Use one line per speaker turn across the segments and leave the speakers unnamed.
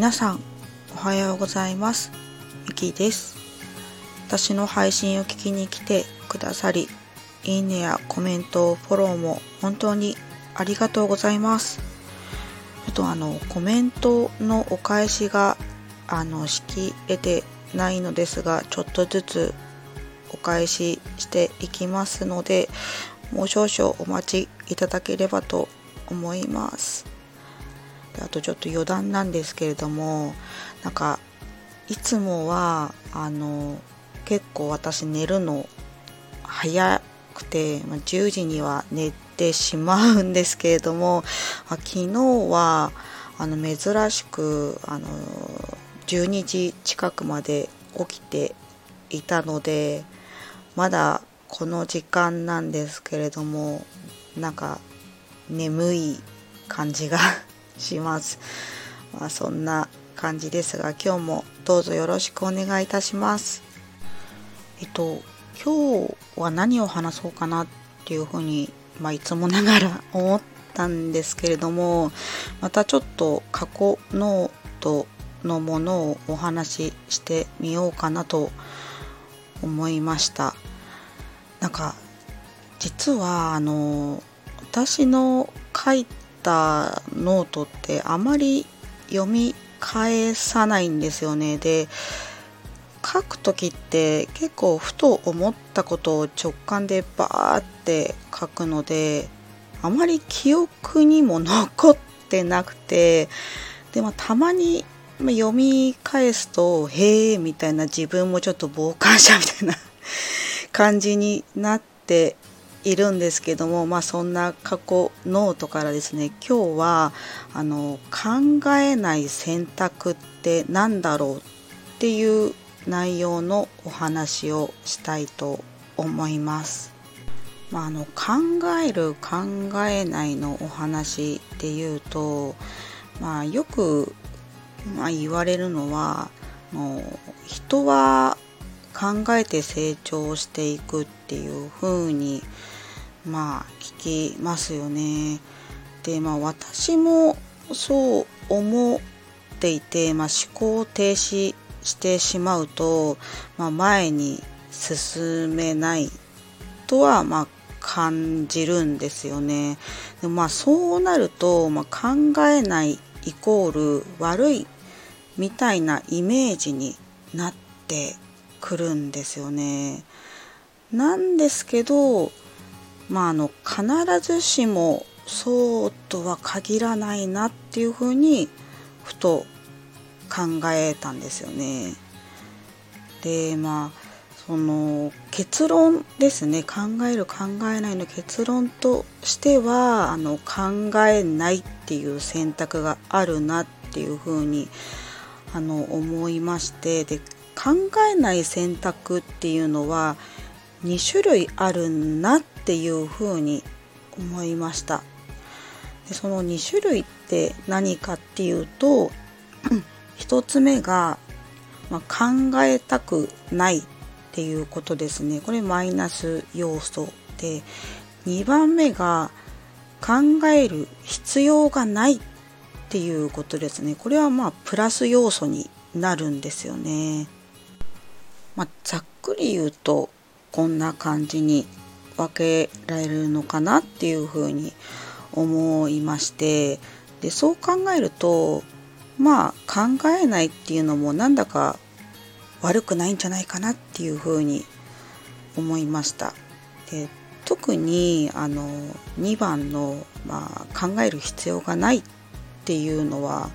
皆さんおはようございます。ゆきです。私の配信を聞きに来てくださりいいねやコメントフォローも本当にありがとうございます。ちょっとあのコメントのお返しがあのしきれてないのですがちょっとずつお返ししていきますのでもう少々お待ちいただければと思います。あとちょっと余談なんですけれどもなんかいつもはあの結構私寝るの早くて、まあ、10時には寝てしまうんですけれども、あ、昨日はあの珍しくあの12時近くまで起きていたのでまだこの時間なんですけれどもなんか眠い感じがします。まあ、そんな感じですが今日もどうぞよろしくお願いいたします。えっと今日は何を話そうかなっていうふうに、まあ、いつもながら思ったんですけれどもまたちょっと過去ノートのものをお話ししてみようかなと思いましたなんか実はあの私の書いたノートってあまり読み返さないんですよね。で書く時って結構ふと思ったことを直感でバーって書くのであまり記憶にも残ってなくてでもたまに読み返すと「へえ」みたいな自分もちょっと傍観者みたいな感じになっているんですけども、まあ、そんな過去ノートからですね今日はあの考えない選択って何だろうっていう内容のお話をしたいと思います。まあ、あの考える考えないのお話で言うと、まあ、よく、まあ、言われるのはもう人は考えて成長していくっていう風にまあ聞きますよね。でまあ私もそう思っていて、まあ、思考停止してしまうと、まあ、前に進めないとはまあ感じるんですよね。でまあそうなると、まあ、考えないイコール悪いみたいなイメージになってくるんですよね。なんですけどまああの必ずしもそうとは限らないなっていうふうにふと考えたんですよね。でまあその結論ですね考える考えないの結論としてはあの考えないっていう選択があるなっていうふうにあの思いましてで考えない選択っていうのは2種類あるなっっていうふうに思いました。でその2種類って何かっていうと 1つ目が、まあ、考えたくないっていうことですね。これマイナス要素で。2番目が考える必要がないっていうことですね。これはまあプラス要素になるんですよね、まあ、ざっくり言うとこんな感じに分けられるのかなっていうふうに思いましてでそう考えるとまあ考えないっていうのもなんだか悪くないんじゃないかなっていうふうに思いました。で特にあの2番の、まあ、考える必要がないっていうのは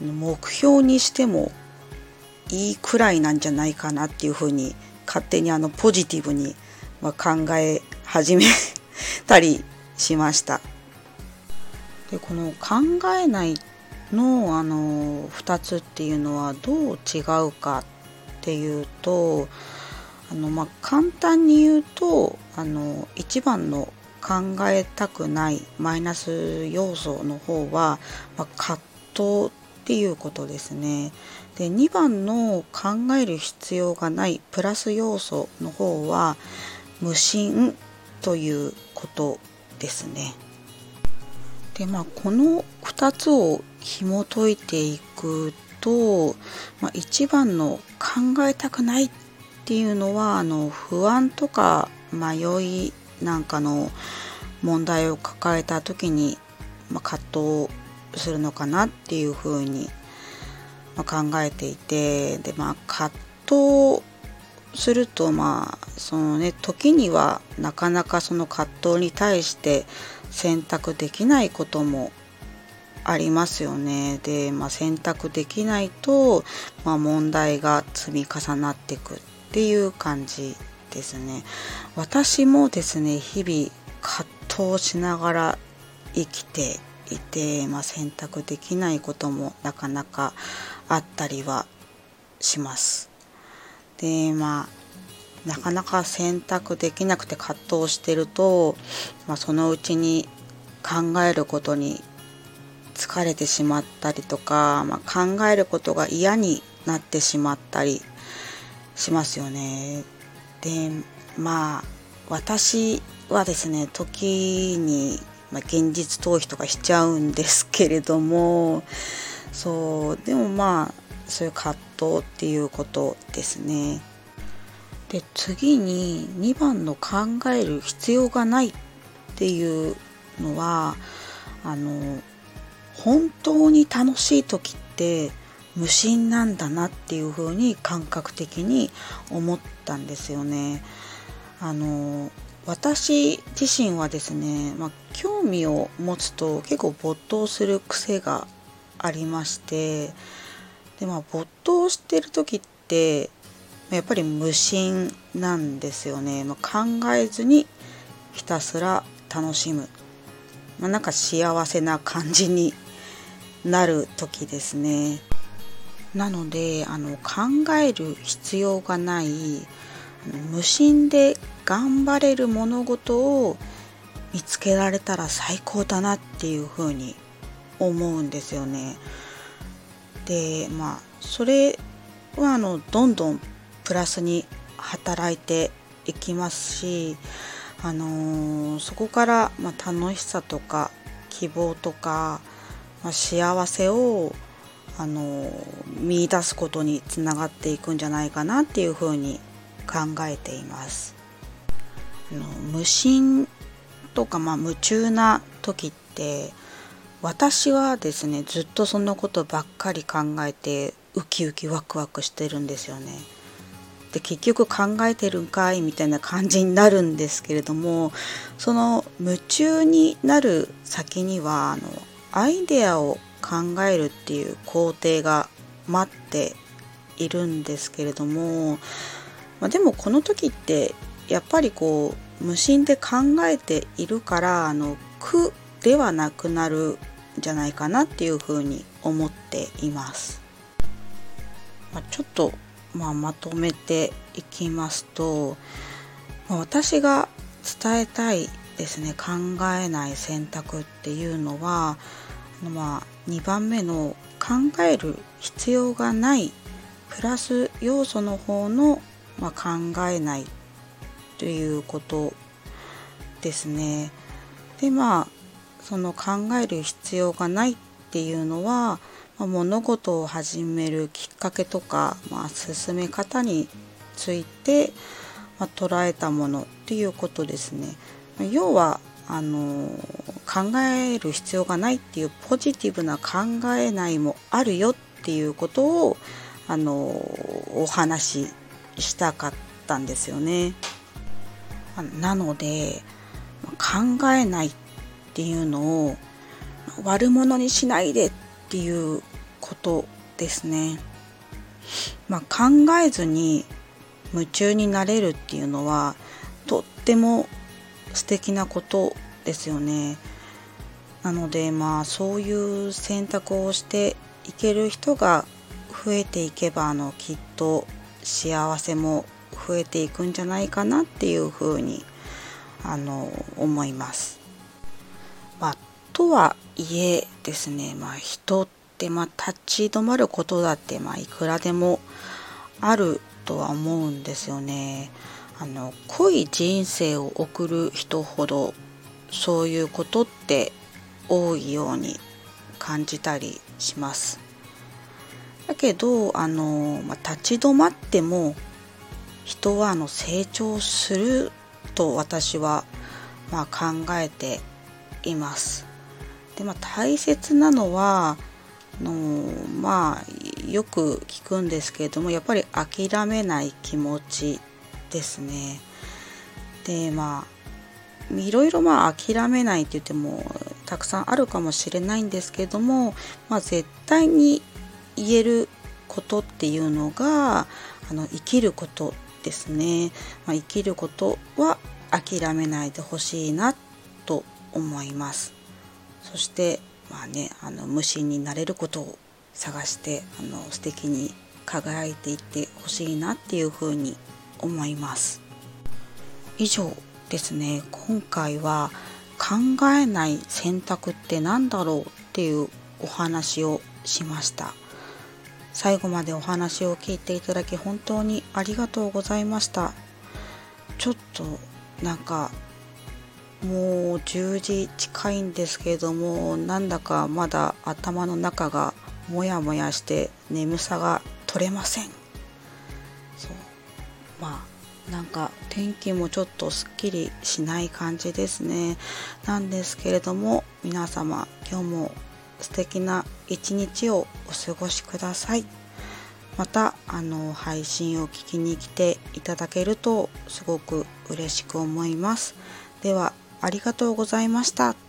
目標にしてもいいくらいなんじゃないかなっていうふうに勝手にあのポジティブに考え始めたりしました。でこの考えないのあの2つっていうのはどう違うかっていうとあの、まあ、簡単に言うとあの1番の考えたくないマイナス要素の方は、まあ、葛藤っていうことですね。で2番の考える必要がないプラス要素の方は無心ということですね。でまあこの2つを紐解いていくと、まあ、一番の考えたくないっていうのはあの不安とか迷いなんかの問題を抱えた時に、まあ、葛藤するのかなっていうふうに、ま、考えていてでまあ葛藤するとまあそのね時にはなかなかその葛藤に対して選択できないこともありますよね。で、まあ、選択できないと、まあ、問題が積み重なっていくっていう感じですね。私もですね日々葛藤しながら生きていて、まあ、選択できないこともなかなかあったりはします。でまあなかなか選択できなくて葛藤してると、まあ、そのうちに考えることに疲れてしまったりとか、まあ、考えることが嫌になってしまったりしますよね。でまあ私はですね時に、ま、現実逃避とかしちゃうんですけれどもそうでもまあそういう葛藤っていうことですね。で次に2番の考える必要がないっていうのはあの本当に楽しい時って無心なんだなっていう風に感覚的に思ったんですよね。あの私自身はですね、まあ、興味を持つと結構没頭する癖がありましてでまあ没頭してる時ってやっぱり無心なんですよね、まあ、考えずにひたすら楽しむ、まあ、なんか幸せな感じになる時ですね。なのであの考える必要がない無心で頑張れる物事を見つけられたら最高だなっていうふうに思うんですよね。でまあそれはあのどんどんプラスに働いていきますし、あのー、そこから、まあ、楽しさとか希望とか、まあ、幸せを、あのー、見出すことにつながっていくんじゃないかなっていうふうに考えています。あの無心とか、まあ、夢中な時って私はですねずっとそのことばっかり考えてウキウキワクワクしてるんですよね。で結局考えてるんかいみたいな感じになるんですけれどもその夢中になる先にはあのアイデアを考えるっていう工程が待っているんですけれども、まあ、でもこの時ってやっぱりこう無心で考えているからあの苦ではなくなるんじゃないかなっていうふうに思っています。まあ、ちょっと、まあ、まとめていきますと、まあ、私が伝えたいですね考えない選択っていうのはまあ、2番目の考える必要がないプラス要素の方の、まあ、考えないということですね。でまあその考える必要がないっていうのは、ま、物事を始めるきっかけとか、まあ、進め方について、まあ、捉えたものっていうことですね。要はあの考える必要がないっていうポジティブな考えないもあるよっていうことをあのお話ししたかったんですよね。なので考えないっていうのを悪者にしないでっていうことですね。まあ、考えずに夢中になれるっていうのはとっても素敵なことですよね。なのでまあそういう選択をしていける人が増えていけばあのきっと幸せも増えていくんじゃないかなっていうふうにあの思います。とはいえですね、まあ、人ってまあ立ち止まることだってまあいくらでもあるとは思うんですよね。あの濃い人生を送る人ほどそういうことって多いように感じたりします。だけどあの、まあ、立ち止まっても人はあの成長すると私はまあ考えています。でまあ、大切なのはあのまあよく聞くんですけれどもやっぱり諦めない気持ちですね。でまあいろいろまあ諦めないって言ってもたくさんあるかもしれないんですけれども、まあ、絶対に言えることっていうのがあの生きることですね、まあ、生きることは諦めないでほしいなと思いますそしてまあねあの無心になれることを探してあの素敵に輝いていってほしいなっていうふうに思います。以上ですね。今回は考えない選択って何だろうっていうお話をしました。最後までお話を聞いていただき本当にありがとうございました。ちょっとなんかもう10時近いんですけれどもなんだかまだ頭の中がモヤモヤして眠さが取れません。そう。まあなんか天気もちょっとすっきりしない感じですね。なんですけれども皆様今日も素敵な一日をお過ごしください。またあの配信を聞きに来ていただけるとすごく嬉しく思います。ではありがとうございました。